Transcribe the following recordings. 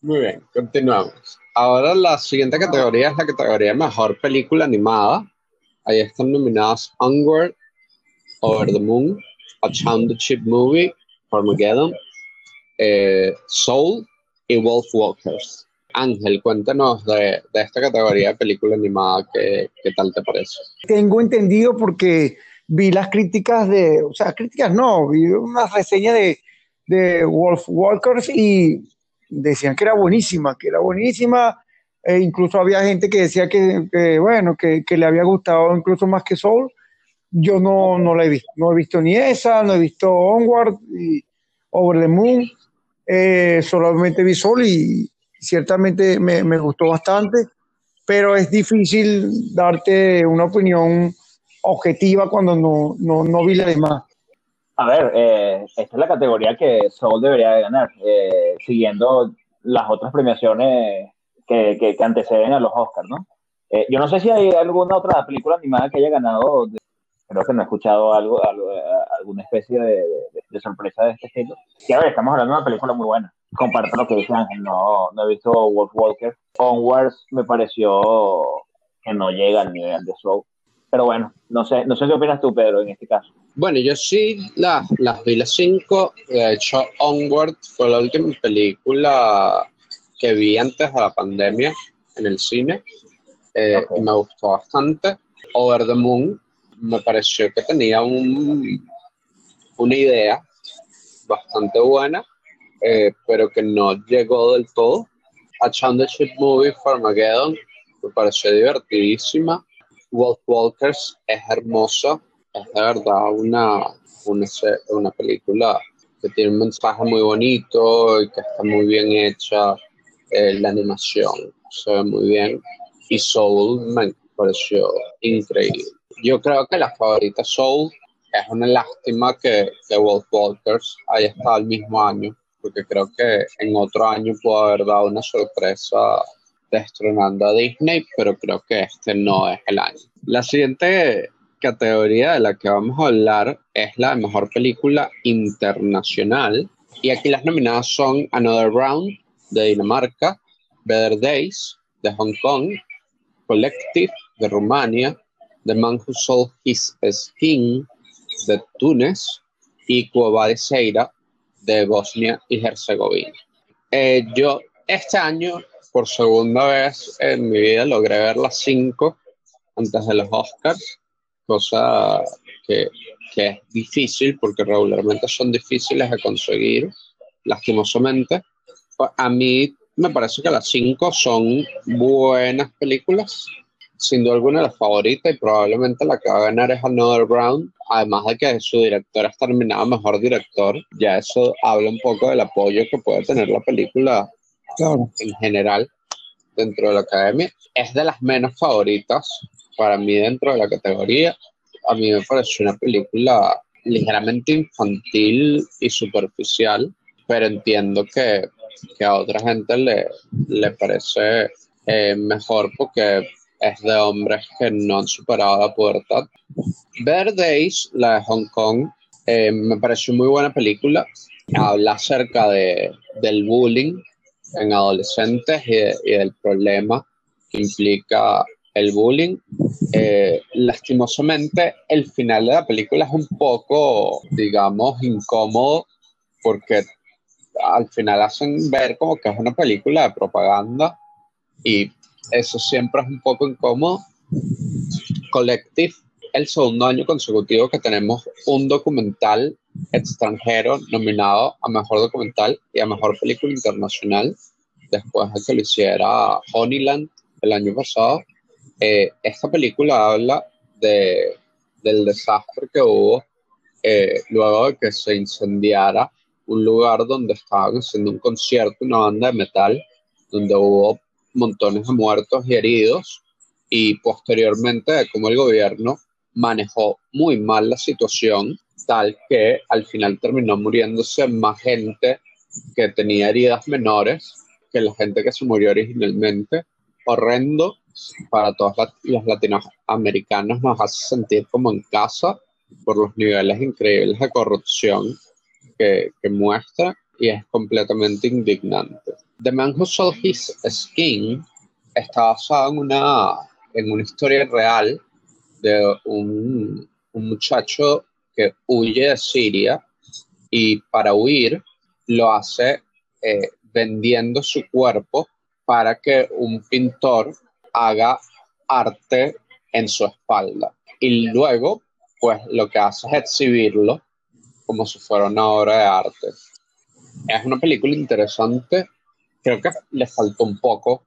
Muy bien, continuamos. Ahora la siguiente categoría es la categoría de mejor película animada. Ahí están nominadas Onward, Over the Moon, A the Chip Movie, Armageddon, eh, Soul y Wolf Walkers. Ángel, cuéntanos de, esta categoría de película animada, ¿qué, ¿qué, tal te parece? Tengo entendido porque vi las críticas de, o sea, críticas no, vi una reseña de, de Wolf Walkers y decían que era buenísima, que era buenísima. E incluso había gente que decía que, bueno, que, le había gustado incluso más que Soul. Yo no, no la he visto, no he visto ni esa, no he visto Onward Over the Moon. Eh, solamente vi Soul y ciertamente me, me, gustó bastante, pero es difícil darte una opinión objetiva cuando no, no, no vi la demás. A ver, eh, esta es la categoría que Soul debería de ganar, eh, siguiendo las otras premiaciones que, que, anteceden a los Oscars, ¿no? Eh, yo no sé si hay alguna otra película animada que haya ganado, creo que no he escuchado algo, alguna especie de, de, sorpresa de este estilo. Y a ver, estamos hablando de una película muy buena. Comparto lo que dice Ángel, no, no he visto Wolf Walker. Onwards me pareció que no llega al nivel de Soul. Pero bueno, no sé, no sé qué opinas tú, Pedro, en este caso. Bueno, yo sí las, las vi las cinco. De hecho, Onward fue la última película que vi antes de la pandemia en el cine. Eh, y me gustó bastante. Over the Moon me pareció que tenía un, una idea bastante buena, eh, pero que no llegó del todo. A Ship Movie for Armageddon me pareció divertidísima. Wolf Walkers es hermosa, es de verdad una, una, una película que tiene un mensaje muy bonito y que está muy bien hecha. Eh, la animación se ve muy bien. Y Soul me pareció increíble. Yo creo que la favorita Soul es una lástima que, que Wolf Walkers haya estado el mismo año, porque creo que en otro año pudo haber dado una sorpresa destronando a Disney, pero creo que este no es el año. La siguiente categoría de la que vamos a hablar es la de mejor película internacional. Y aquí las nominadas son Another Round de Dinamarca, Better Days de Hong Kong, Collective de Rumania, The Man Who Sold His Skin de Túnez y Cuba de Seira de Bosnia y Herzegovina. Eh, yo este año por segunda vez en mi vida logré ver las cinco antes de los Oscars, cosa que, que es difícil porque regularmente son difíciles de conseguir, lastimosamente. Pues, a mí me parece que las cinco son buenas películas, sin duda alguna la favorita y probablemente la que va a ganar es Another Round, además de que su director es terminado mejor director, ya eso habla un poco del apoyo que puede tener la película en general dentro de la academia. Es de las menos favoritas para mí dentro de la categoría. A mí me parece una película ligeramente infantil y superficial, pero entiendo que, que a otra gente le, le parece eh, mejor porque es de hombres que no han superado la pubertad. Better Days, la de Hong Kong, eh, me pareció muy buena película. Habla acerca de, del bullying en adolescentes y, del problema que implica el bullying. Eh, lastimosamente, el final de la película es un poco, digamos, incómodo porque al final hacen ver como que es una película de propaganda y eso siempre es un poco incómodo. Collective, el segundo año consecutivo que tenemos un documental extranjero nominado a Mejor Documental y a Mejor Película Internacional, después de que lo hiciera Honeyland el año pasado. Eh, esta película habla de, del desastre que hubo eh, luego de que se incendiara un lugar donde estaban haciendo un concierto, una banda de metal, donde hubo montones de muertos y heridos, y posteriormente de cómo el gobierno manejó muy mal la situación tal que al final terminó muriéndose más gente que tenía heridas menores que la gente que se murió originalmente. Horrendo para todos los latinoamericanos, nos hace sentir como en casa por los niveles increíbles de corrupción que, que muestra y es completamente indignante. The Man Who Sold His Skin está basado en una, en una historia real de un, un muchacho que huye de Siria y para huir lo hace eh, vendiendo su cuerpo para que un pintor haga arte en su espalda. Y luego, pues lo que hace es exhibirlo como si fuera una obra de arte. Es una película interesante. Creo que le faltó un poco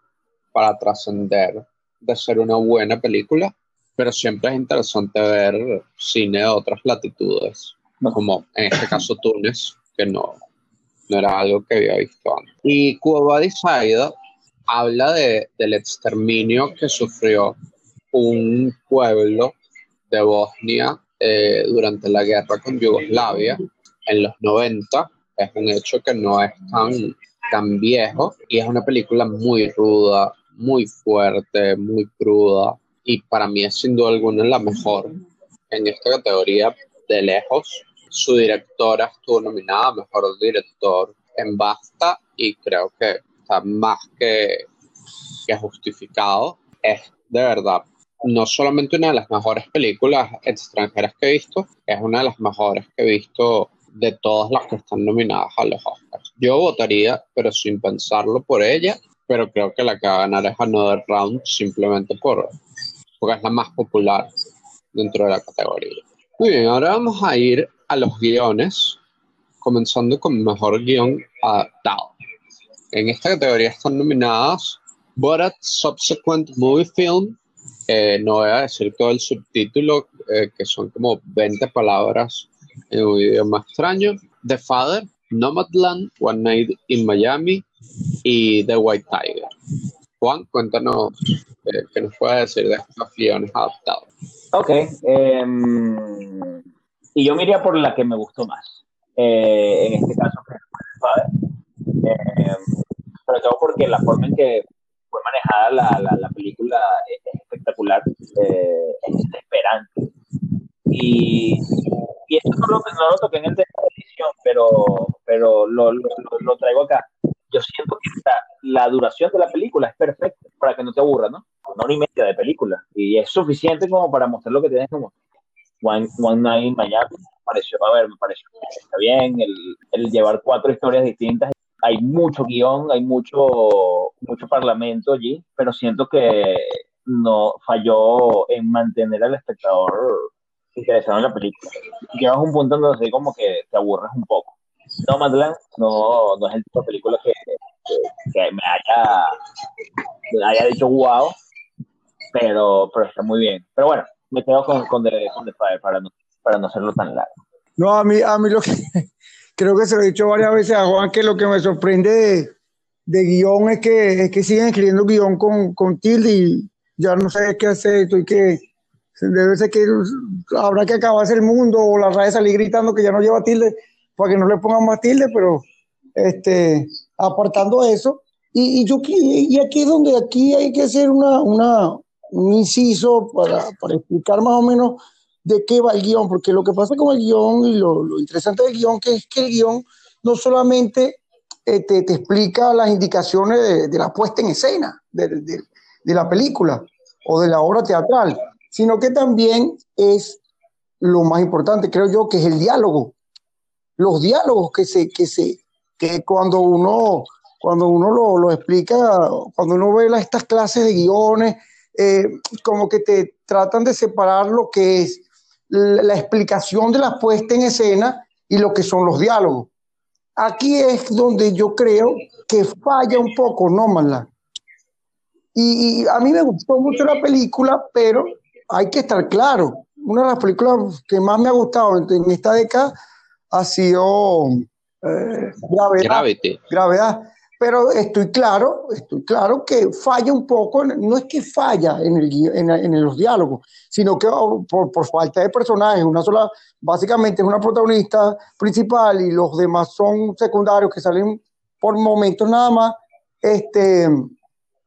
para trascender de ser una buena película, pero siempre es interesante ver cine de otras latitudes, como en este caso Túnez, que no, no era algo que había visto antes. Y Cuba Decided habla de, del exterminio que sufrió un pueblo de Bosnia eh, durante la guerra con Yugoslavia en los 90. Es un hecho que no es tan, tan viejo y es una película muy ruda, muy fuerte, muy cruda y para mí es sin duda alguna la mejor en esta categoría de lejos. Su directora estuvo nominada a Mejor Director en Basta y creo que está más que, que justificado. Es de verdad no solamente una de las mejores películas extranjeras que he visto, es una de las mejores que he visto de todas las que están nominadas a los Oscars. Yo votaría, pero sin pensarlo por ella, pero creo que la que va a ganar es Another Round simplemente por, porque es la más popular dentro de la categoría. Muy bien, ahora vamos a ir a los guiones, comenzando con mejor guion adaptado. En esta categoría están nominadas Borat Subsequent Movie Film, eh, no voy a decir todo el subtítulo, eh, que son como 20 palabras en un idioma extraño. The Father, Nomadland, One Night in Miami y The White Tiger. Juan, cuéntanos eh, qué nos puede decir de estos guiones adaptados. Ok. Em, y yo me iría por la que me gustó más. en este caso, The Father. Em, sobre todo porque la forma en que fue manejada la, la, película es espectacular, eh, es desesperante. Y, y esto no lo, no lo, toqué en el de edición, pero, pero lo, lo, lo, traigo acá. Yo siento que la, duración de la película es perfecta para que no te aburra, ¿no? Una hora y media de película. Y es suficiente como para mostrar lo que tienes como One, One Night in Miami. Pareció, a ver, me pareció está bien el, el llevar cuatro historias distintas hay mucho guion, hay mucho, mucho parlamento allí, pero siento que no falló en mantener al espectador interesado en la película. Llegas a un punto donde como que te aburres un poco. No, Madeleine no, no es el tipo de película que, que, me, haya, me haya dicho wow, pero, pero está muy bien. Pero bueno, me quedo con, con, The, con Fire para no, para no hacerlo tan largo. No, a mí, a mí lo que, creo que se lo he dicho varias veces a Juan, que lo que me sorprende de, de guion es que, es que siguen escribiendo guion con, con tilde y ya no sé qué hacer, estoy que debe ser que habrá que acabarse el mundo o la RAE salir gritando que ya no lleva tilde para que no le pongan más tilde, pero este, apartando eso. Y, y yo y aquí es donde aquí hay que hacer una, una, un inciso para, para explicar más o menos de qué va el guion, porque lo que pasa con el guion y lo, lo interesante del guion que es que el guion no solamente eh, te, te, explica las indicaciones de, de, la puesta en escena de, de, de, la película o de la obra teatral, sino que también es lo más importante, creo yo, que es el diálogo. Los diálogos que se, que se, que cuando uno, cuando uno lo, lo explica, cuando uno ve estas clases de guiones, eh, como que te tratan de separar lo que es la explicación de la puesta en escena y lo que son los diálogos. Aquí es donde yo creo que falla un poco No Y, y, a mí me gustó mucho la película, pero hay que estar claro. Una de las películas que más me ha gustado en esta década ha sido eh, Gravedad. Gravedad pero estoy claro, estoy claro que falla un poco, no es que falla en, el, en, en los diálogos, sino que oh, por, por, falta de personajes, una sola, básicamente es una protagonista principal y los demás son secundarios que salen por momentos nada más, este,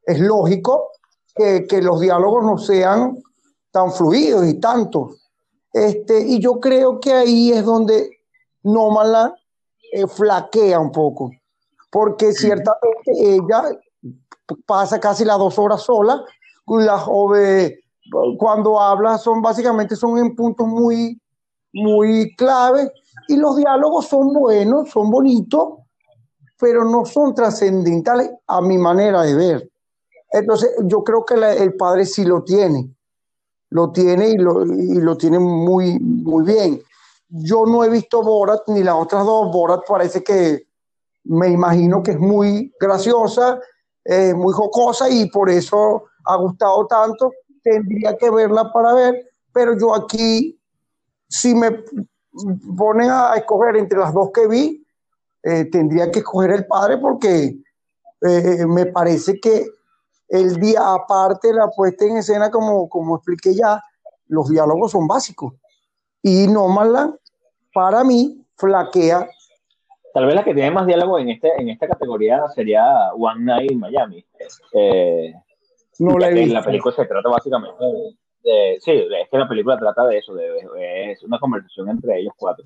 es lógico que, que los diálogos no sean tan fluidos y tantos. Este, y yo creo que ahí es donde Nómala eh, flaquea un poco porque ciertamente ella pasa casi las dos horas sola, la joven, cuando habla son básicamente son en puntos muy, muy clave y los diálogos son buenos, son bonitos, pero no son trascendentales a mi manera de ver. Entonces, yo creo que el padre sí lo tiene, lo tiene y lo, y lo tiene muy, muy bien. Yo no he visto Borat ni las otras dos. Borat parece que me imagino que es muy graciosa, eh, muy jocosa y por eso ha gustado tanto. Tendría que verla para ver, pero yo aquí, si me ponen a escoger entre las dos que vi, eh, tendría que escoger el padre porque eh, me parece que el día aparte la puesta en escena, como, como expliqué ya, los diálogos son básicos. Y Nomadland, para mí, flaquea Tal vez la que tiene más diálogo en, este, en esta categoría sería One Night in Miami. Eh, no la La película se trata básicamente de, Sí, es que la película trata de eso, de, es una conversación entre ellos cuatro,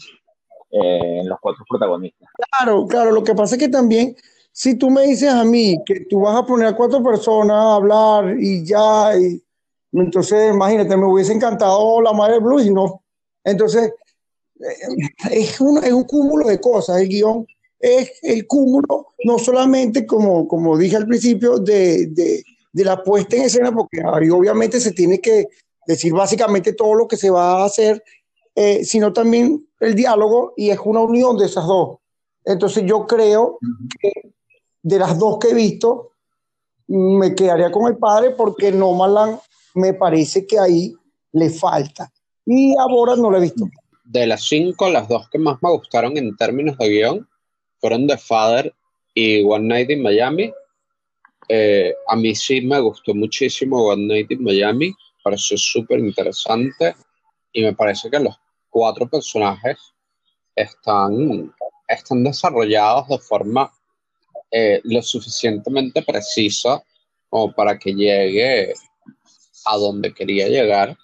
eh, los cuatro protagonistas. Claro, claro, lo que pasa es que también, si tú me dices a mí que tú vas a poner a cuatro personas a hablar y ya, y, entonces imagínate, me hubiese encantado la madre Blues y no. Entonces, es un, es un cúmulo de cosas, el guion es el cúmulo, no solamente como, como dije al principio, de, de, de la puesta en escena, porque ahí obviamente se tiene que decir básicamente todo lo que se va a hacer, eh, sino también el diálogo y es una unión de esas dos. Entonces yo creo que de las dos que he visto, me quedaría con el padre porque Nomaland me parece que ahí le falta. Y ahora no lo he visto de las cinco, las dos que más me gustaron en términos de guion fueron The Father y One Night in Miami. Eh, a mí sí me gustó muchísimo One Night in Miami, pareció súper interesante y me parece que los cuatro personajes están, están desarrollados de forma eh, lo suficientemente precisa como para que llegue a donde quería llegar.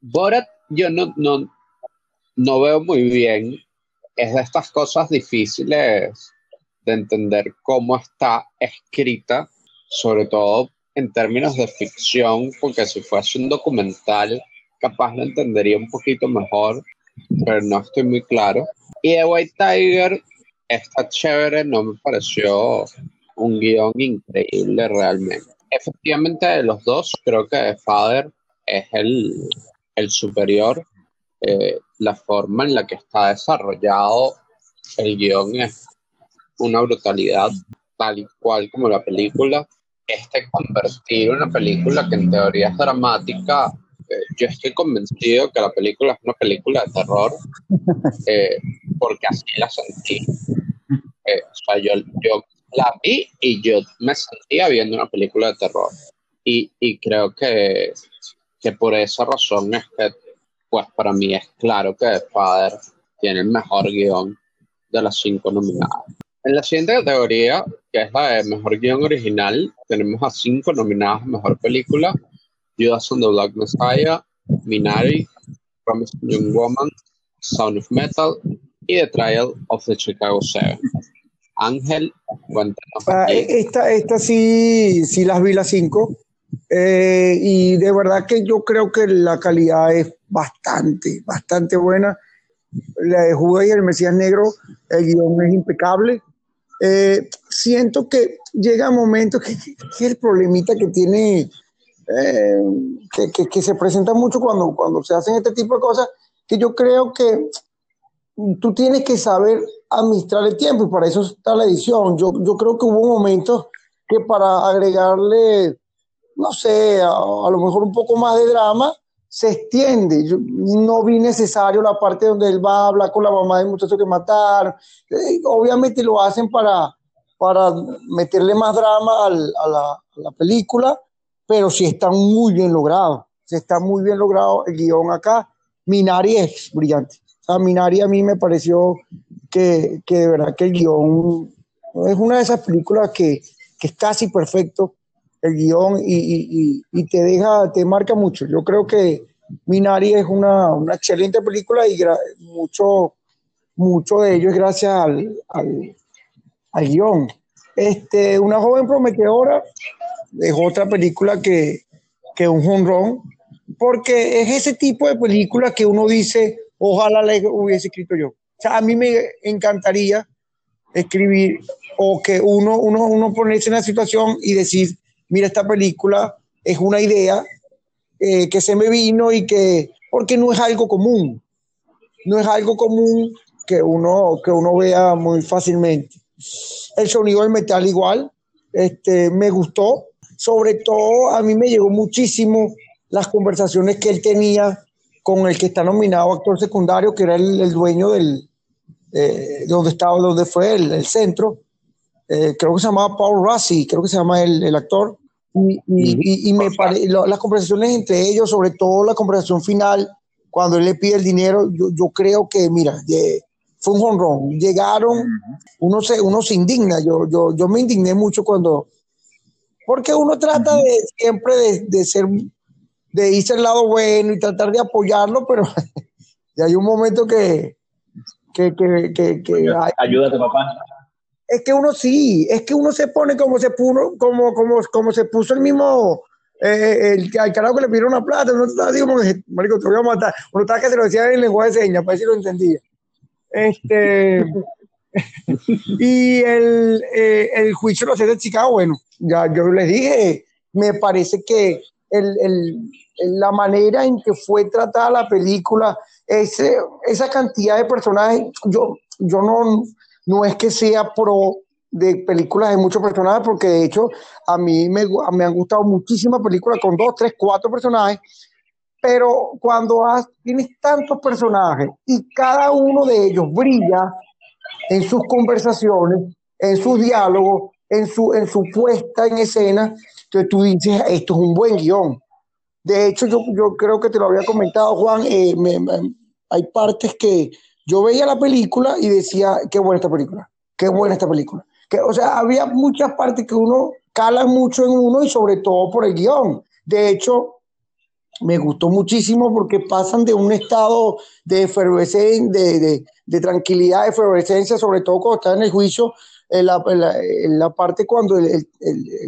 Borat, yo no, no, no veo muy bien. Es de estas cosas difíciles de entender cómo está escrita, sobre todo en términos de ficción, porque si fuese un documental, capaz lo entendería un poquito mejor, pero no estoy muy claro. Y The White Tiger está chévere, no me pareció un guion increíble realmente. Efectivamente, de los dos, creo que The Father es el, el superior. Eh, la forma en la que está desarrollado el guion es una brutalidad, tal y cual como la película. Este convertir una película que en teoría es dramática, eh, yo estoy convencido que la película es una película de terror, eh, porque así la sentí. Eh, o sea, yo, yo la vi y yo me sentía viendo una película de terror. Y, y creo que, que por esa razón es que pues para mí es claro que The Father tiene el mejor guion de las cinco nominadas. En la siguiente categoría, que es la de mejor guion original, tenemos a cinco nominadas a mejor película: Judas and the Black Messiah, Minari, Promising Young Woman, Sound of Metal y The Trial of the Chicago Seven. Ángel, cuéntanos. Ah, esta, esta sí, sí las vi las cinco. Eh, y de verdad que yo creo que la calidad es bastante, bastante buena. La de Judas y el Mesías Negro, el guion es impecable. Eh, siento que llega un momento que, que el problemita que tiene, eh, que, que, se presenta mucho cuando, cuando se hacen este tipo de cosas, que yo creo que tú tienes que saber administrar el tiempo y para eso está la edición. Yo, yo creo que hubo momentos que para agregarle no sé, a, lo mejor un poco más de drama, se extiende. Yo no vi necesario la parte donde él va a hablar con la mamá del muchacho que mataron. Eh, obviamente lo hacen para, para meterle más drama a, la, película, pero sí está muy bien logrado. Se está muy bien logrado el guion acá. Minari es brillante. O sea, Minari a mí me pareció que, que de verdad que el guion es una de esas películas que, que es casi perfecto el guion y, te deja, te marca mucho. Yo creo que Minari es una, excelente película y mucho, mucho de ello es gracias al, al, guion. Este, Una joven prometedora es otra película que, que un jonrón, porque es ese tipo de película que uno dice, ojalá le hubiese escrito yo. O sea, a mí me encantaría escribir o que uno, uno, uno ponerse en la situación y decir, mira, esta película es una idea eh, que se me vino y que, porque no es algo común, no es algo común que uno, que uno vea muy fácilmente. El sonido del metal igual, este, me gustó, sobre todo a mí me llegó muchísimo las conversaciones que él tenía con el que está nominado actor secundario, que era el, dueño del, eh, donde estaba, donde fue el, centro, eh, creo que se llamaba Paul Rassi, creo que se llama el, el actor, y, y, me las conversaciones entre ellos, sobre todo la conversación final, cuando él le pide el dinero, yo, yo creo que, mira, fue un honrón. Llegaron, uno se, uno se indigna. Yo, yo, yo me indigné mucho cuando. Porque uno trata de siempre de, de, ser, de irse al lado bueno y tratar de apoyarlo, pero hay un momento que. que, que, que, que Ayúdate, papá es que uno sí, es que uno se pone como se puso, como, como, como se puso el mismo, eh, el, al carajo que le pidieron una plata, uno estaba así como marico, te voy a matar. Uno estaba que se lo decía en lenguaje de señas, para ver si lo entendía. Este, y el, eh, el juicio lo hace de Chicago, bueno, ya yo les dije, me parece que el, el, la manera en que fue tratada la película, ese, esa cantidad de personajes, yo, yo no, no es que sea pro de películas de muchos personajes, porque de hecho a mí me, me han gustado muchísimas películas con dos, tres, cuatro personajes, pero cuando tienes tantos personajes y cada uno de ellos brilla en sus conversaciones, en sus diálogos, en su, en su puesta en escena, entonces tú dices, esto es un buen guion. De hecho, yo, yo creo que te lo había comentado, Juan, eh, hay partes que yo veía la película y decía, qué buena esta película, qué buena esta película. Que, o sea, había muchas partes que uno cala mucho en uno y sobre todo por el guion. De hecho, me gustó muchísimo porque pasan de un estado de efervescencia, de, de, tranquilidad, de efervescencia, sobre todo cuando está en el juicio, en la, parte cuando el,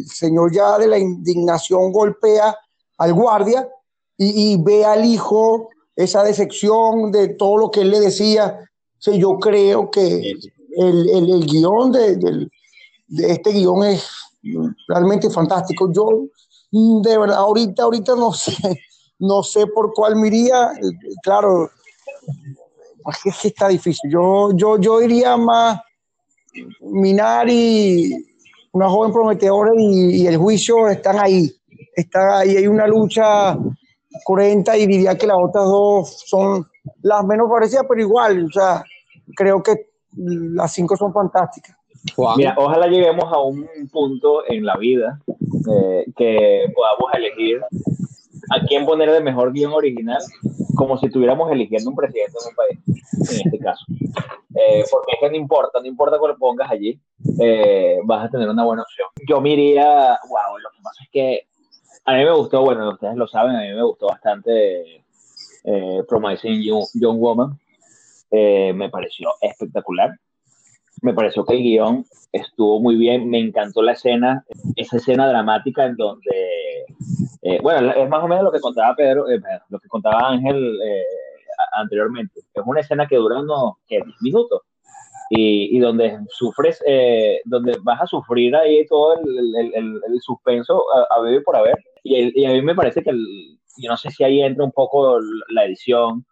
señor ya de la indignación golpea al guardia y ve al hijo esa decepción de todo lo que él le decía. yo creo que el, el, guion de, de, este guion es realmente fantástico. Yo, de verdad, ahorita, ahorita no sé, no sé por cuál me iría. Claro, es que está difícil. Yo, yo, yo iría más Minari, una joven prometedora y, y el juicio están ahí. Está ahí, hay una lucha 40 y diría que las otras dos son las menos parecidas, pero igual, o sea, creo que las cinco son fantásticas. Mira, ojalá lleguemos a un punto en la vida eh, que podamos elegir a quién poner el mejor guion original, como si estuviéramos eligiendo un presidente de un país, en este caso. Eh, porque es que no importa, no importa cuál pongas allí, eh, vas a tener una buena opción. Yo me iría, wow, lo que pasa es que a mí me gustó, bueno, ustedes lo saben, a mí me gustó bastante eh, Promising Young, Woman. Eh, me pareció espectacular. Me pareció que el guion estuvo muy bien. Me encantó la escena, esa escena dramática en donde, eh, bueno, es más o menos lo que contaba Pedro, eh, lo que contaba Ángel anteriormente. Es una escena que dura unos 10 minutos y, y donde sufres, eh, donde vas a sufrir ahí todo el, el, el, suspenso a, a vivir por haber. Y, y, a mí me parece que, yo no sé si ahí entra un poco la edición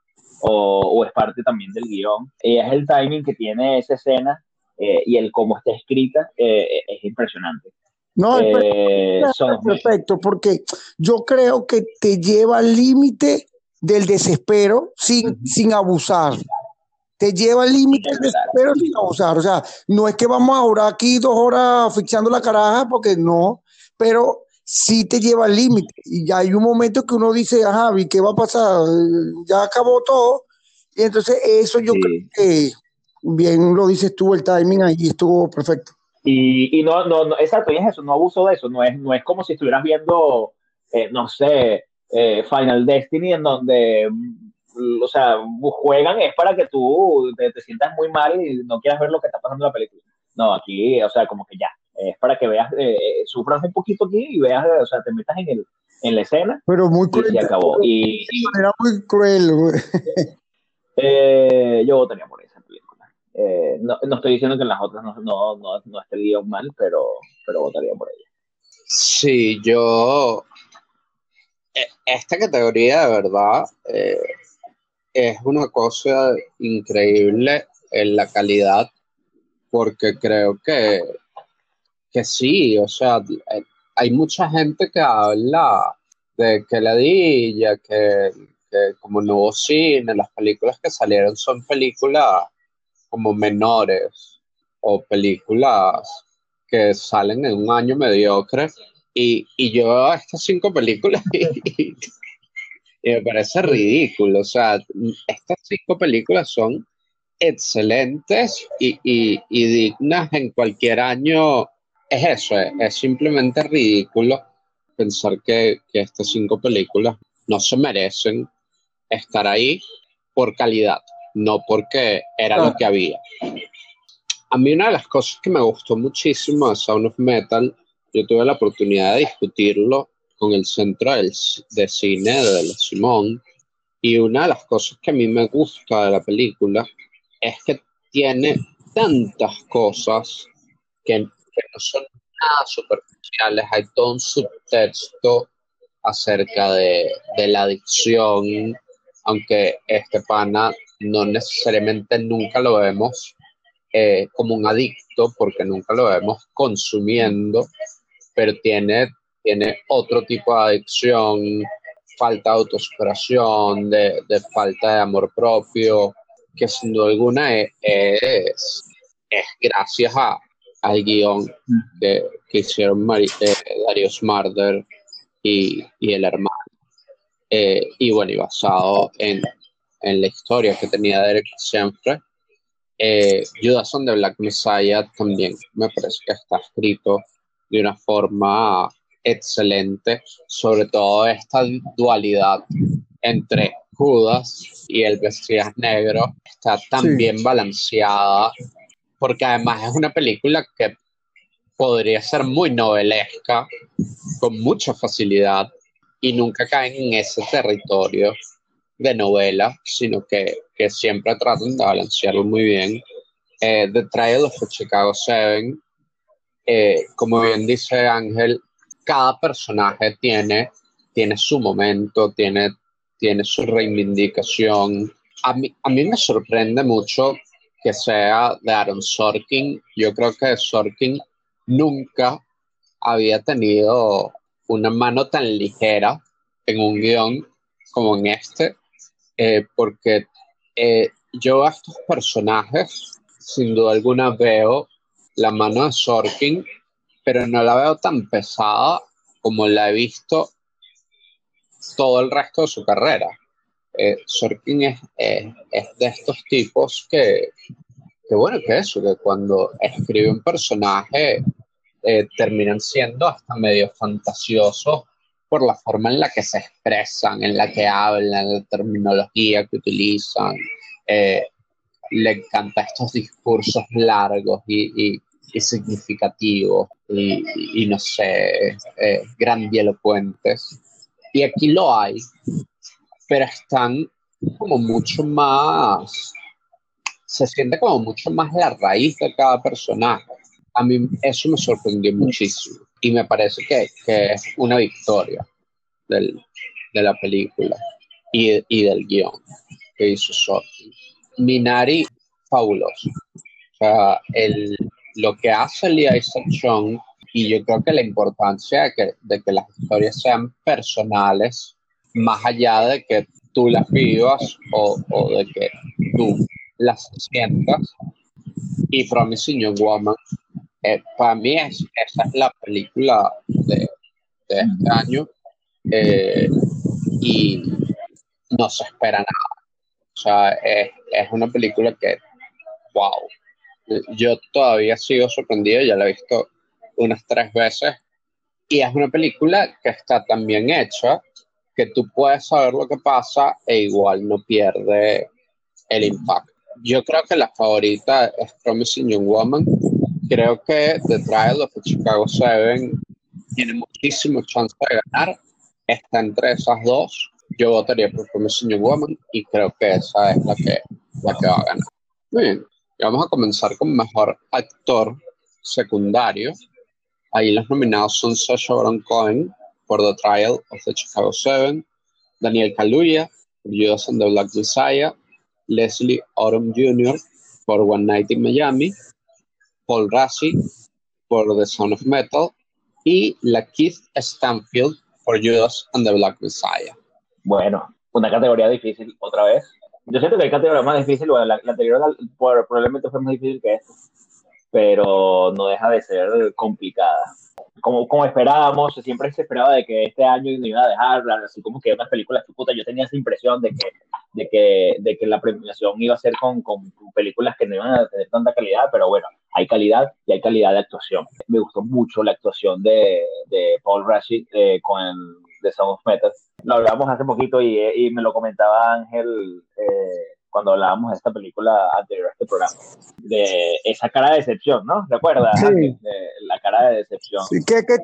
o, o es parte también del guion, es el timing que tiene esa escena eh, y el cómo está escrita eh, es impresionante. No, es eh, perfecto, porque yo creo que te lleva al límite del desespero sin, sin abusar te lleva al límite pero sin abusar. O sea, no es que vamos a durar aquí dos horas fichando la caraja, porque no, pero sí te lleva al límite. Y ya hay un momento que uno dice, ajá, ¿y qué va a pasar? Ya acabó todo. Y entonces eso yo creo que bien lo dices tú, el timing ahí estuvo perfecto. Y, y no, no, no, exacto, y es eso, no abuso de eso, no es, no es como si estuvieras viendo, eh, no sé, eh, Final Destiny, en donde o sea, juegan es para que tú te, sientas muy mal y no quieras ver lo que está pasando en la película. No, aquí, o sea, como que ya, Es para que veas, eh, eh, sufras un poquito aquí y veas, o sea, te metas en, el, en la escena. Pero muy cruel. Y se acabó. Y, Era muy cruel. eh, yo votaría por esa película. Eh, no, no, estoy diciendo que en las otras no, no, no, no esté el guion mal, pero, pero votaría por ella. Sí, yo. e- Esta categoría de verdad eh, es una cosa increíble en la calidad, porque creo que, que sí, o sea, eh, hay mucha gente que habla de que la dilla, que, que como nuevo cine, las películas que salieron son películas como menores o películas que salen en un año mediocre. Y, y yo estas cinco películas y- y me parece ridículo. O sea, estas cinco películas son excelentes y, y- y dignas en cualquier año. Es eso, es, es simplemente ridículo pensar que, que estas cinco películas no se merecen estar ahí por calidad, no porque era lo que había. A mí una de las cosas que me gustó muchísimo de Sound of Metal, yo tuve la oportunidad de discutirlo con el Centro del- de Cine de Simón, y una de las cosas que a mí me gusta de la película es que tiene tantas cosas que, que no son nada superficiales, hay todo un subtexto acerca de, de la adicción, aunque este pana no necesariamente nunca lo vemos eh, como un adicto, porque nunca lo vemos consumiendo, pero tiene, tiene otro tipo de adicción, falta de autosuperación, de, de falta de amor propio, que sin duda alguna es, es, es gracias a, al guion que, hicieron Mari- eh, Darío Smarter y, y el hermano. Eh, y bueno, y basado en, en la historia que tenía Derek siempre. Eh, Judas the Black Messiah también me parece que está escrito de una forma excelente, sobre todo esta dualidad entre Judas y el Mesías Negro está tan Sí. bien balanceada, porque además es una película que podría ser muy novelesca, con mucha facilidad, y nunca caen en ese territorio de novela, sino que, que siempre tratan de balancearlo muy bien. Eh, The Trial of Chicago Seven, eh, como bien dice Ángel, cada personaje tiene, tiene su momento, tiene, tiene su reivindicación. A mí, a mí me sorprende mucho que sea de Aaron Sorkin. Yo creo que Sorkin nunca había tenido una mano tan ligera en un guion como en este, eh, porque eh, yo a estos personajes, sin duda alguna, veo la mano de Sorkin, pero no la veo tan pesada como la he visto todo el resto de su carrera. Eh, Sorkin es, es, es de estos tipos que, que, bueno, que eso, que cuando escribe un personaje eh, terminan siendo hasta medio fantasiosos por la forma en la que se expresan, en la que hablan, la terminología que utilizan. Eh, le encanta estos discursos largos y, y, y significativos y, y, no sé, eh, grandilocuentes. Y aquí lo hay, pero están como mucho más, se siente como mucho más la raíz de cada personaje. A mí eso me sorprendió muchísimo y me parece que, que es una victoria del, de la película y, y del guion que hizo Sorkin. Minari, fabuloso. O sea, el, lo que hace Lee Isaac Chung, y yo creo que la importancia de que, de que las historias sean personales, más allá de que tú las vivas o, o de que tú las sientas, y Promising Young Woman, eh, para mí es, esa es la película de, de este año, eh, y no se espera nada. O sea, es, es una película que, wow, yo todavía sigo sorprendido, ya la he visto unas tres veces, y es una película que está tan bien hecha que tú puedes saber lo que pasa e igual no pierde el impacto. Yo creo que la favorita es Promising Young Woman, creo que The Trial of Chicago Seven tiene muchísimo chance de ganar. Está entre esas dos. Yo votaría por Promising Young Woman y creo que esa es la que, la que va a ganar. Muy bien, vamos a comenzar con mejor actor secundario. Ahí los nominados son Sacha Baron Cohen por The Trial of the Chicago Seven, Daniel Kaluuya por Judas and the Black Messiah, Leslie Odom Jr. por One Night in Miami, Paul Rassi por The Sound of Metal y la Stanfield por Judas and the Black Messiah. Bueno, una categoría difícil otra vez. Yo siento que hay categoría más difícil, bueno, la, anterior probablemente fue más difícil que esta, pero no deja de ser complicada como, como esperábamos, siempre se esperaba de que este año no iba a dejar, así como que unas películas, puta, yo tenía esa impresión de que, de que, de que la premiación iba a ser con, con, películas que no iban a tener tanta calidad, pero bueno, hay calidad y hay calidad de actuación. Me gustó mucho la actuación de, de Paul Rashid eh, con de Sound of Metal. Lo hablamos hace poquito y, y me lo comentaba Ángel. Eh, cuando hablábamos de esta película anterior a este programa, de esa cara de decepción, ¿no? ¿Recuerdas? Sí. la cara de decepción. Sí, que, que,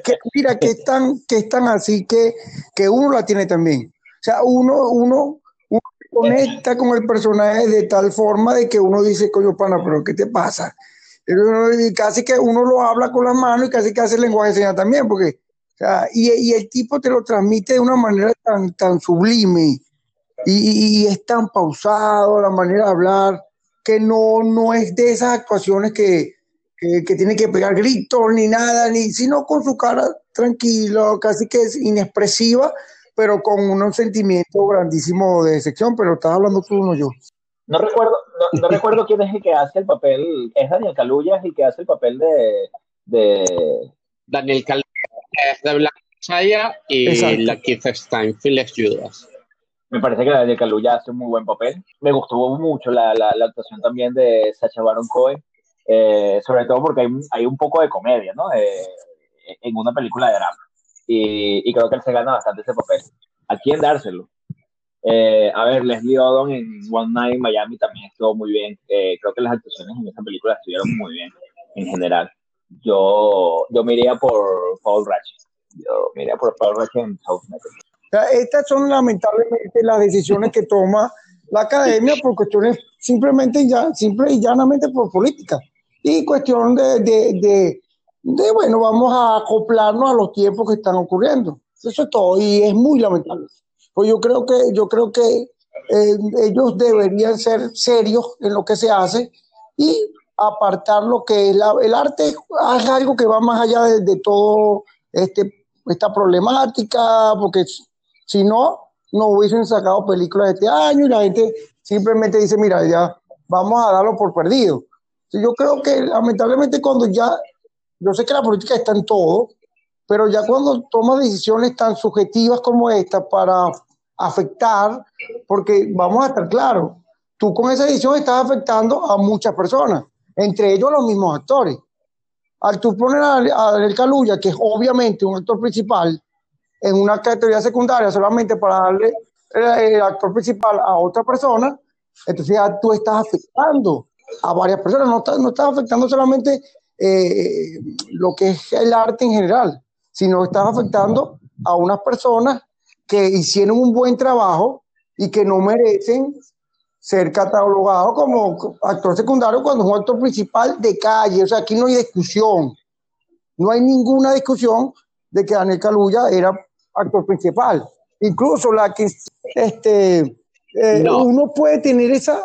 que, mira, que están, que están así, que, que uno la tiene también. O sea, uno, uno, uno conecta con el personaje de tal forma de que uno dice, coño, pana, pero ¿qué te pasa? Y casi que uno lo habla con las manos y casi que hace el lenguaje de señas también, porque, o sea, y, y, el tipo te lo transmite de una manera tan, tan sublime y, es tan pausado la manera de hablar que no, no es de esas actuaciones que, que, tiene que pegar gritos ni nada, ni, sino con su cara tranquila, casi que es inexpresiva, pero con un sentimiento grandísimo de decepción, pero estás hablando tú, no yo. No recuerdo, no, recuerdo quién es el que hace el papel, es Daniel Caluya, es el que hace el papel de... de... Daniel Caluya es de Black Chaya y la Keith Steinfeld es Judas. Me parece que la de Kaluuya hace un muy buen papel. Me gustó mucho la, la, actuación también de Sacha Baron Cohen, eh, sobre todo porque hay, hay, un poco de comedia, ¿no? Eh, en una película de drama. Y, y, creo que él se gana bastante ese papel. ¿A quién dárselo? Eh, a ver, Leslie Odom en One Night in Miami también estuvo muy bien. creo que las actuaciones en esa película estuvieron muy bien en general. Yo, yo me iría por Paul Ratchet. Yo me iría por Paul Ratchet en South estas son lamentablemente las decisiones que toma la academia por cuestiones simplemente ya, simple y llanamente por política. Y cuestión de, de, de, bueno, vamos a acoplarnos a los tiempos que están ocurriendo. Eso es todo, y es muy lamentable. Pues yo creo que, yo creo que eh, ellos deberían ser serios en lo que se hace y apartar lo que es el arte es algo que va más allá de, todo este, esta problemática, porque si no, no hubiesen sacado películas este año y la gente simplemente dice, mira, ya vamos a darlo por perdido. Yo creo que lamentablemente cuando ya, yo sé que la política está en todo, pero ya cuando toma decisiones tan subjetivas como esta para afectar, porque vamos a estar claros, tú con esa decisión estás afectando a muchas personas, entre ellos los mismos actores. Al tú poner a, a Daniel Caluya, que es obviamente un actor principal, en una categoría secundaria solamente para darle el, actor principal a otra persona, entonces ya tú estás afectando a varias personas, no, no estás afectando solamente eh, lo que es el arte en general, sino estás afectando a unas personas que hicieron un buen trabajo y que no merecen ser catalogados como actor secundario cuando es un actor principal de calle. O sea, aquí no hay discusión. No hay ninguna discusión de que Daniel Caluya era actor principal. Incluso la que este, eh, uno puede tener esa...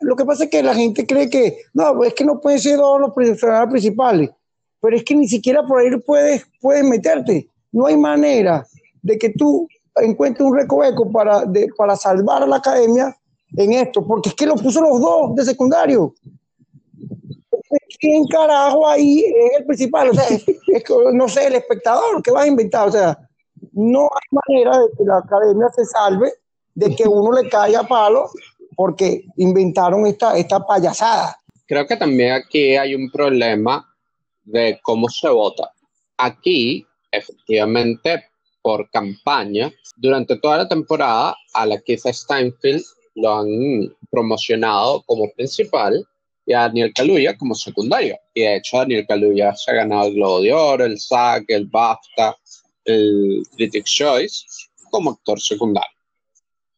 Lo que pasa es que la gente cree que, no, es que no pueden ser todos los personajes principales, pero es que ni siquiera por ahí puedes, puedes meterte. No hay manera de que tú encuentres un recoveco para, para salvar a la academia en esto, porque es que lo puso los dos de secundario. ¿Quién carajo ahí es el principal? O sea, es, no sé, el espectador, ¿qué vas a inventar? O sea, no hay manera de que la academia se salve de que uno le caiga a palo porque inventaron esta, esta payasada. Creo que también aquí hay un problema de cómo se vota. Aquí, efectivamente, por campaña, durante toda la temporada, a la Keith Steinfeld lo han promocionado como principal y a Daniel Kaluuya como secundario. Y de hecho, Daniel Kaluuya se ha ganado el Globo de Oro, el SAG, el BAFTA, el Critics' Choice como actor secundario.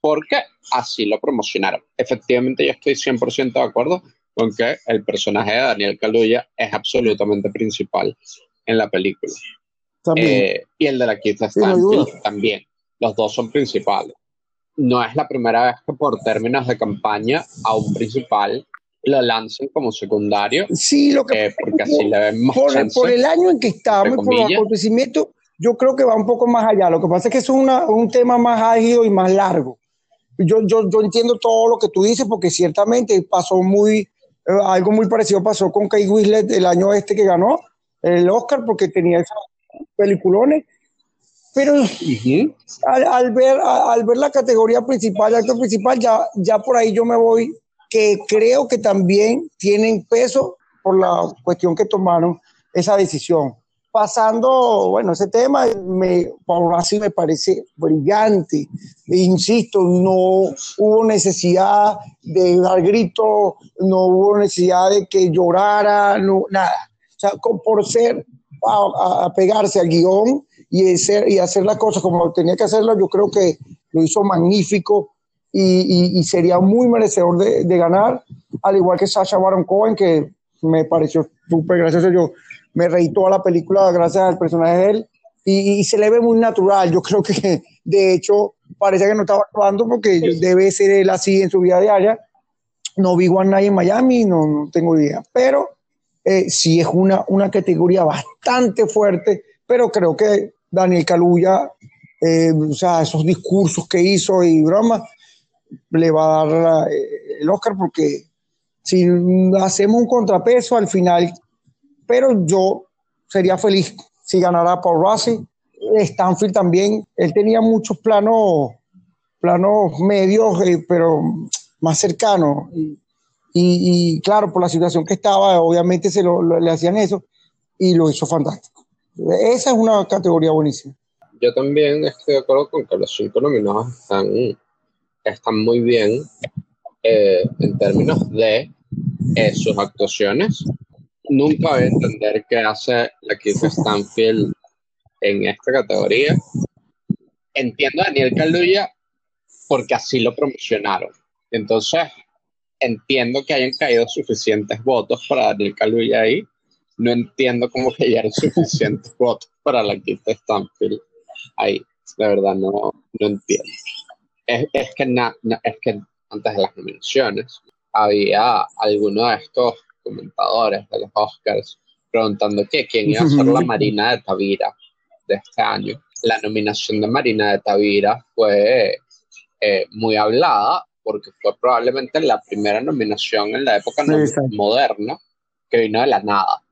Porque así lo promocionaron. Efectivamente, yo estoy 100% de acuerdo con que el personaje de Daniel Kaluuya es absolutamente principal en la película. Eh, y el de la Keith Stanfield también. Los dos son principales. No es la primera vez que por términos de campaña a un principal lo lancen como secundario. Sí, lo que eh, porque así le ven más por, chance, por el año en que estamos, por el acontecimiento, yo creo que va un poco más allá. Lo que pasa es que es una, un tema más ágido y más largo. Yo, yo, yo entiendo todo lo que tú dices porque ciertamente pasó muy, eh, algo muy parecido pasó con Kate Winslet el año este que ganó el Oscar porque tenía esos peliculones. Pero al, al, ver, al ver la categoría principal, el actor principal, ya, ya por ahí yo me voy que creo que también tienen peso por la cuestión que tomaron esa decisión. Pasando, bueno, ese tema, me, por así me parece brillante. Insisto, no hubo necesidad de dar grito, no hubo necesidad de que llorara, no, nada. O sea, por ser, a, pegarse al guion y hacer, y hacer las cosas como tenía que hacerlo, yo creo que lo hizo magnífico y, sería muy merecedor de, ganar, al igual que Sasha Baron Cohen, que me pareció súper gracioso. Yo me reí toda la película gracias al personaje de él y, se le ve muy natural. Yo creo que, de hecho, parece que no estaba actuando porque debe ser él así en su vida diaria. No vi One Night en Miami, no, no tengo idea, pero eh, sí es una, una categoría bastante fuerte, pero creo que Daniel Caluya, eh, o sea, esos discursos que hizo y bromas, le va a dar eh, el Oscar porque si hacemos un contrapeso al final, pero yo sería feliz si ganara Paul Rossi. Stanfield también, él tenía muchos planos, planos medios, eh, pero más cercanos. Y, claro, por la situación que estaba, obviamente se lo, le hacían eso y lo hizo fantástico. Esa es una categoría buenísima. Yo también estoy de acuerdo con que los cinco nominados están están muy bien eh, en términos de eh, sus actuaciones. Nunca voy a entender qué hace la Keith Stanfield en esta categoría. Entiendo a Daniel Kaluuya porque así lo promocionaron. Entonces, entiendo que hayan caído suficientes votos para Daniel Kaluuya ahí. No entiendo cómo cayeron suficientes votos para la Keith Stanfield ahí. De verdad, no, no entiendo es, es, que es que antes de las nominaciones había alguno de estos comentadores de los Oscars preguntando que quién iba a ser la Marina de Tavira de este año. La nominación de Marina de Tavira fue eh, muy hablada porque fue probablemente la primera nominación en la época moderna que vino de la nada.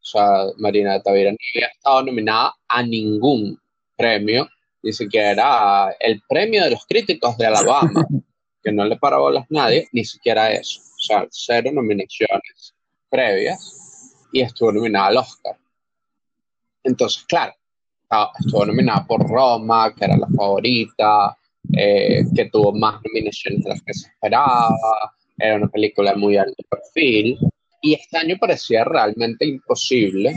O sea, Marina de Tavira no había estado nominada a ningún premio ni siquiera el premio de los críticos de Alabama, que no le paró las nadie, ni siquiera eso. O sea, cero nominaciones previas y estuvo nominada al Oscar. Entonces, claro, estuvo nominada por Roma, que era la favorita, eh, que tuvo más nominaciones de las que se esperaba, era una película de muy alto perfil, y este año parecía realmente imposible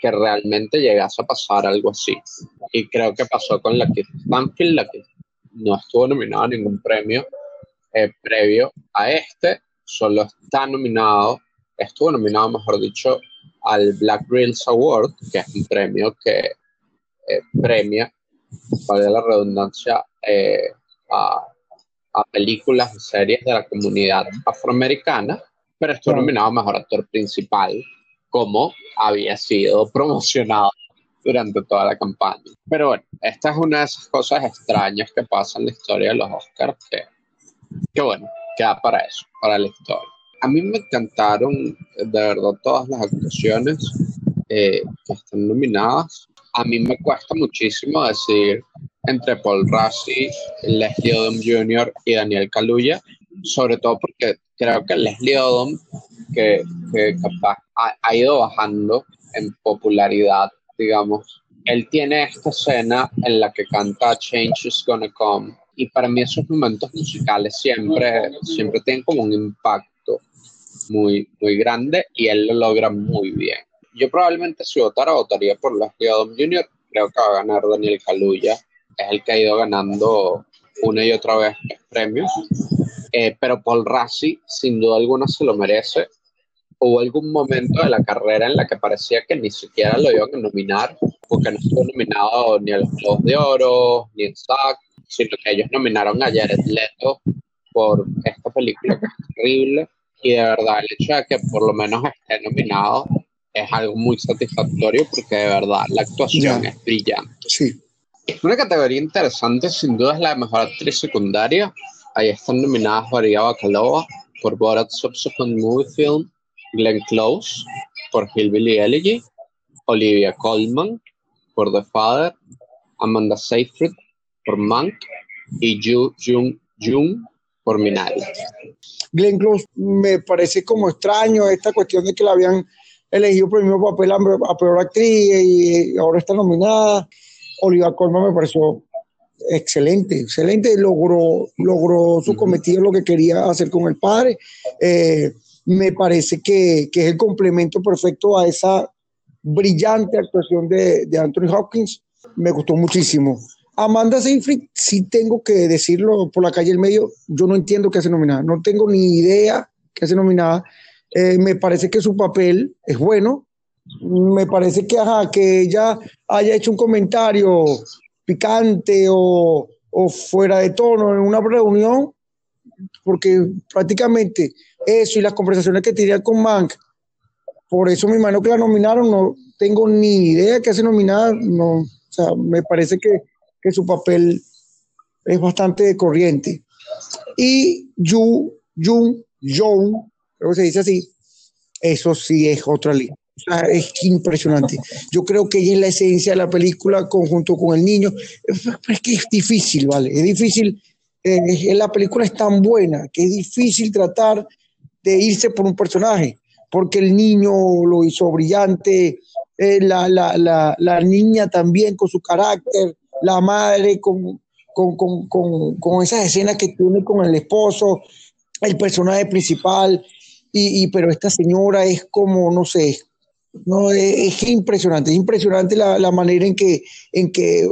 que realmente llegase a pasar algo así. Y creo que pasó con la que Banfield, no estuvo nominada a ningún premio eh, previo a este, solo está nominado, estuvo nominado, mejor dicho, al Black Reels Award, que es un premio que eh, premia, vale la redundancia, eh, a, a películas y series de la comunidad afroamericana pero estuvo nominado a Mejor Actor Principal, como había sido promocionado durante toda la campaña. Pero bueno, esta es una de esas cosas extrañas que pasan en la historia de los Oscars, que, que bueno, queda para eso, para la historia. A mí me encantaron, de verdad, todas las actuaciones eh, que están nominadas. A mí me cuesta muchísimo decir entre Paul Rassi, Leslie Odom Jr. y Daniel Kaluuya, sobre todo porque creo que Leslie Odom, que, que capaz ha, ido bajando en popularidad, digamos, él tiene esta escena en la que canta Change is Gonna Come y para mí esos momentos musicales siempre, siempre tienen como un impacto muy, muy grande y él lo logra muy bien. Yo probablemente si votara, votaría por Leslie Odom Jr. Creo que va a ganar Daniel Kaluuya. Es el que ha ido ganando una y otra vez premios. Eh, pero Paul Rassi, sin duda alguna, se lo merece. Hubo algún momento de la carrera en la que parecía que ni siquiera lo iban a nominar, porque no estuvo nominado ni a los Globos de Oro, ni en SAC, sino que ellos nominaron a Jared Leto por esta película que es terrible. Y de verdad, el hecho de que por lo menos esté nominado es algo muy satisfactorio porque de verdad la actuación es brillante. Sí. Una categoría interesante sin duda es la de mejor actriz secundaria. Ahí están nominadas María Bacalova por Borat Subsequent Movie Film, Glenn Close por Hillbilly Elegy, Olivia Colman por The Father, Amanda Seyfried por Monk y Ju Jung Jung por Minari. Glenn Close me parece como extraño esta cuestión de que la habían elegido por el mismo papel a, peor actriz y ahora está nominada. Olivia Colman me pareció excelente, excelente, logró, logró su cometido, lo que quería hacer con el padre. Eh, me parece que, que, es el complemento perfecto a esa brillante actuación de, de Anthony Hopkins. Me gustó muchísimo. Amanda Seyfried, sí tengo que decirlo por la calle del medio, yo no entiendo qué hace nominada, no tengo ni idea qué hace nominada. Eh, me parece que su papel es bueno, me parece que, ajá, que ella haya hecho un comentario picante o, o fuera de tono en una reunión, porque prácticamente eso y las conversaciones que tenía con Mank, por eso mi mano que la nominaron, no tengo ni idea qué hace nominada, no, o sea, me parece que, que su papel es bastante corriente. Y Yu, Jung, Jung, creo que se dice así, eso sí es otra línea es impresionante. Yo creo que ella es la esencia de la película conjunto con el niño. es que es difícil, ¿vale? Es difícil. Eh, la película es tan buena que es difícil tratar de irse por un personaje, porque el niño lo hizo brillante, eh, la, la, la, la, niña también con su carácter, la madre con, con, con, con, esas escenas que tiene con el esposo, el personaje principal. Y, pero esta señora es como, no sé, no, es, impresionante, es impresionante la, la, manera en que, en que eh,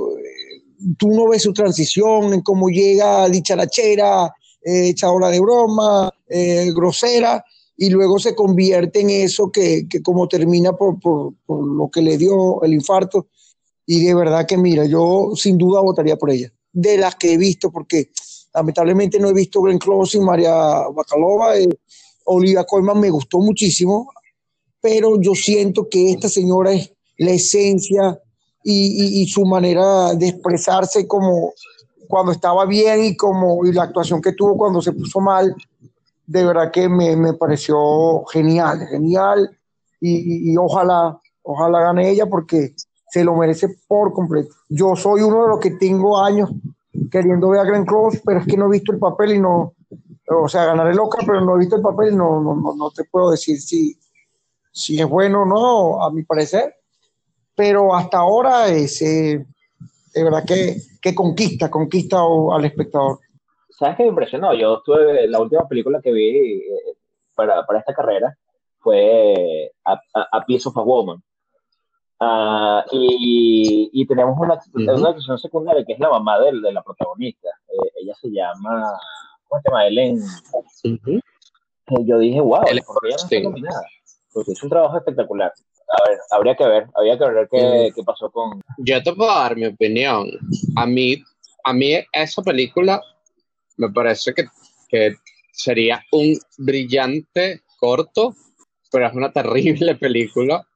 tú no ves su transición, en cómo llega dicharachera, eh, echadora de broma, eh, grosera, y luego se convierte en eso que, que como termina por, por, por, lo que le dio el infarto. Y de verdad que, mira, yo sin duda votaría por ella, de las que he visto, porque lamentablemente no he visto Glenn Close y María Bacalova. Eh, Olivia Colman me gustó muchísimo, pero yo siento que esta señora es la esencia y, su manera de expresarse como cuando estaba bien y como y la actuación que tuvo cuando se puso mal, de verdad que me, me pareció genial, genial y, ojalá, ojalá gane ella porque se lo merece por completo. Yo soy uno de los que tengo años queriendo ver a Glenn Close, pero es que no he visto el papel y no, o sea, ganaré loca, pero no he visto el papel y no, no, no, no te puedo decir si, si es bueno o no, a mi parecer, pero hasta ahora es eh, de verdad que, que, conquista, conquista al espectador. ¿Sabes qué me impresionó? Yo estuve, la última película que vi eh, para, para esta carrera fue A, a, Piece of a Woman. Uh, y, y, tenemos una, una acción secundaria que es la mamá de, de la protagonista. Eh, ella se llama, ¿cómo se llama? Ellen. Yo dije, wow, ¿por qué ella no está nominada? Porque es un trabajo espectacular. A ver, habría que ver, habría que ver qué, qué pasó con... Yo te puedo dar mi opinión. A mí, a mí esa película me parece que, que sería un brillante corto, pero es una terrible película.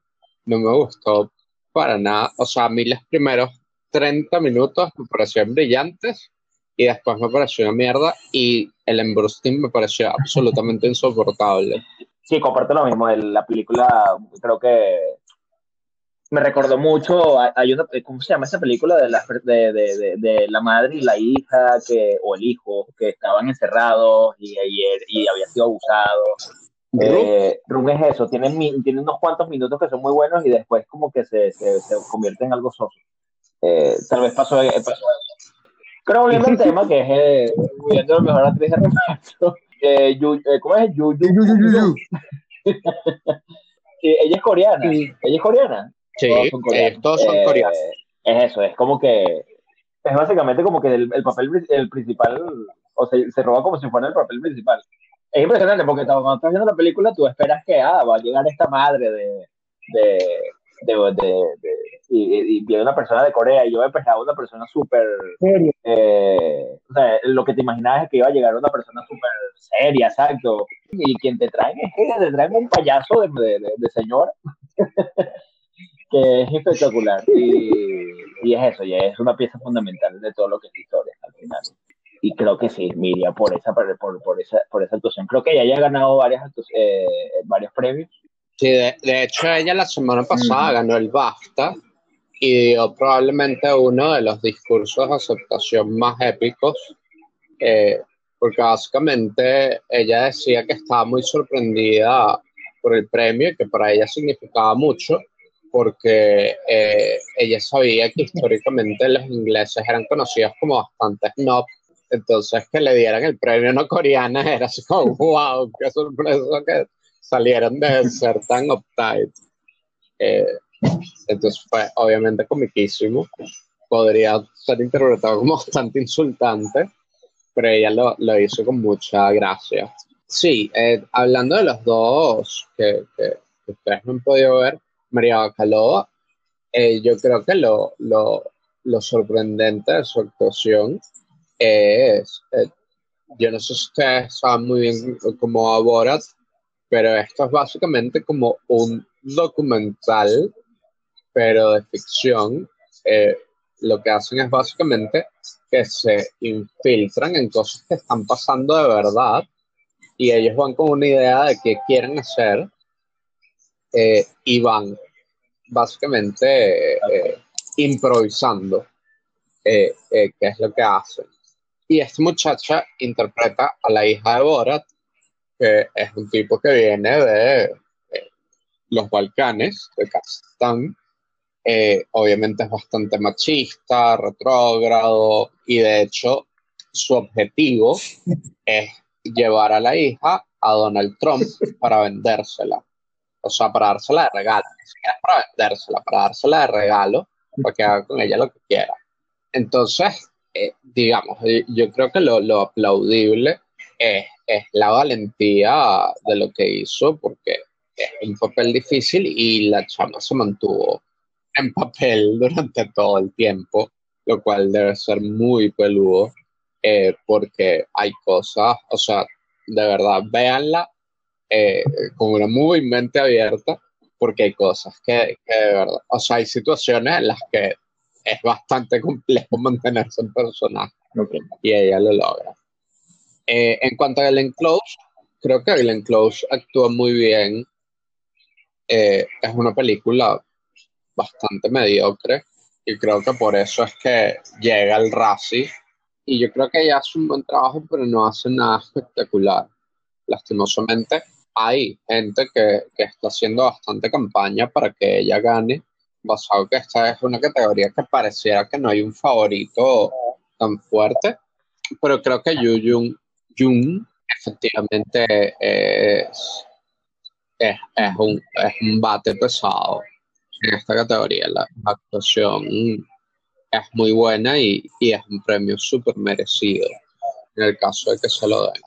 No me gustó para nada. O sea, a mí los primeros 30 minutos me parecieron brillantes y después me pareció una mierda y el embrusting me pareció absolutamente insoportable. Sí, comparto lo mismo. la película, creo que me recordó mucho. Hay una, ¿cómo se llama esa película de la, de, de, de, la madre y la hija que, o el hijo que estaban encerrados y, y, y había sido abusado? Eh, es eso, tiene, tiene unos cuantos minutos que son muy buenos y después como que se, se, se convierte en algo soso. Eh, tal vez pasó, pasó Creo volviendo al tema, que es eh, viendo la mejor actriz de reparto, eh, ¿cómo es? Yu, yu, yu, yu, ella es coreana. Ella es coreana. Sí, todos son, coreanos. Es eso, es como que es básicamente como que el, papel el principal, o se, se roba como si fuera el papel principal. Es impresionante porque cuando estás viendo la película tú esperas que ah, va a llegar esta madre de, de, de, y, viene una persona de Corea y yo esperaba una persona súper eh, o sea, lo que te imaginabas es que iba a llegar una persona súper seria, exacto y quien te traen es que te traen un payaso de, de señor que es espectacular y, y, es eso, ya es una pieza fundamental de todo lo que es historia al final. Y creo que sí, Miriam, por esa, por, por, esa, por esa actuación. Creo que ella haya ganado varias eh, varios premios. Sí, de, hecho ella la semana pasada ganó el BAFTA y dio probablemente uno de los discursos de aceptación más épicos, eh, porque básicamente ella decía que estaba muy sorprendida por el premio y que para ella significaba mucho, porque eh, ella sabía que históricamente los ingleses eran conocidos como bastante snob, entonces que le dieran el premio no coreana era así como, wow, qué sorpresa que salieron de ser tan uptight. Eh, entonces fue obviamente comiquísimo, podría ser interpretado como bastante insultante, pero ella lo, lo hizo con mucha gracia. Sí, eh, hablando de los dos que, que, que ustedes no han podido ver, María Bacalova, eh, yo creo que lo, lo, lo, sorprendente de su actuación es, eh, yo no sé si ustedes saben muy bien cómo a Borat, pero esto es básicamente como un documental, pero de ficción. Eh, lo que hacen es básicamente que se infiltran en cosas que están pasando de verdad y ellos van con una idea de qué quieren hacer eh, y van básicamente eh, improvisando eh, qué es lo que hacen. Y esta muchacha interpreta a la hija de Borat, que es un tipo que viene de los Balcanes, de Kazajstán. obviamente es bastante machista, retrógrado, y de hecho su objetivo es llevar a la hija a Donald Trump para vendérsela o sea, para dársela de regalo, ni siquiera para vendérsela, para dársela de regalo, para que haga con ella lo que quiera. Entonces, eh, digamos, yo creo que lo, lo aplaudible es, es, la valentía de lo que hizo, porque es un papel difícil y la chama se mantuvo en papel durante todo el tiempo, lo cual debe ser muy peludo, eh, porque hay cosas, o sea, de verdad, véanla eh, con una muy mente abierta, porque hay cosas que, que, de verdad, o sea, hay situaciones en las que es bastante complejo mantenerse en personaje y ella lo logra. Eh, en cuanto a Glenn Close, creo que Glenn Close actúa muy bien. Eh, es una película bastante mediocre y creo que por eso es que llega el Razzie y yo creo que ella hace un buen trabajo pero no hace nada espectacular lastimosamente hay gente que, está haciendo bastante campaña para que ella gane, basado que esta es una categoría que pareciera que no hay un favorito tan fuerte, pero creo que Yu Jung, efectivamente es, es, es, un, es un bate pesado en esta categoría. La, actuación es muy buena y, y es un premio súper merecido en el caso de que se lo den.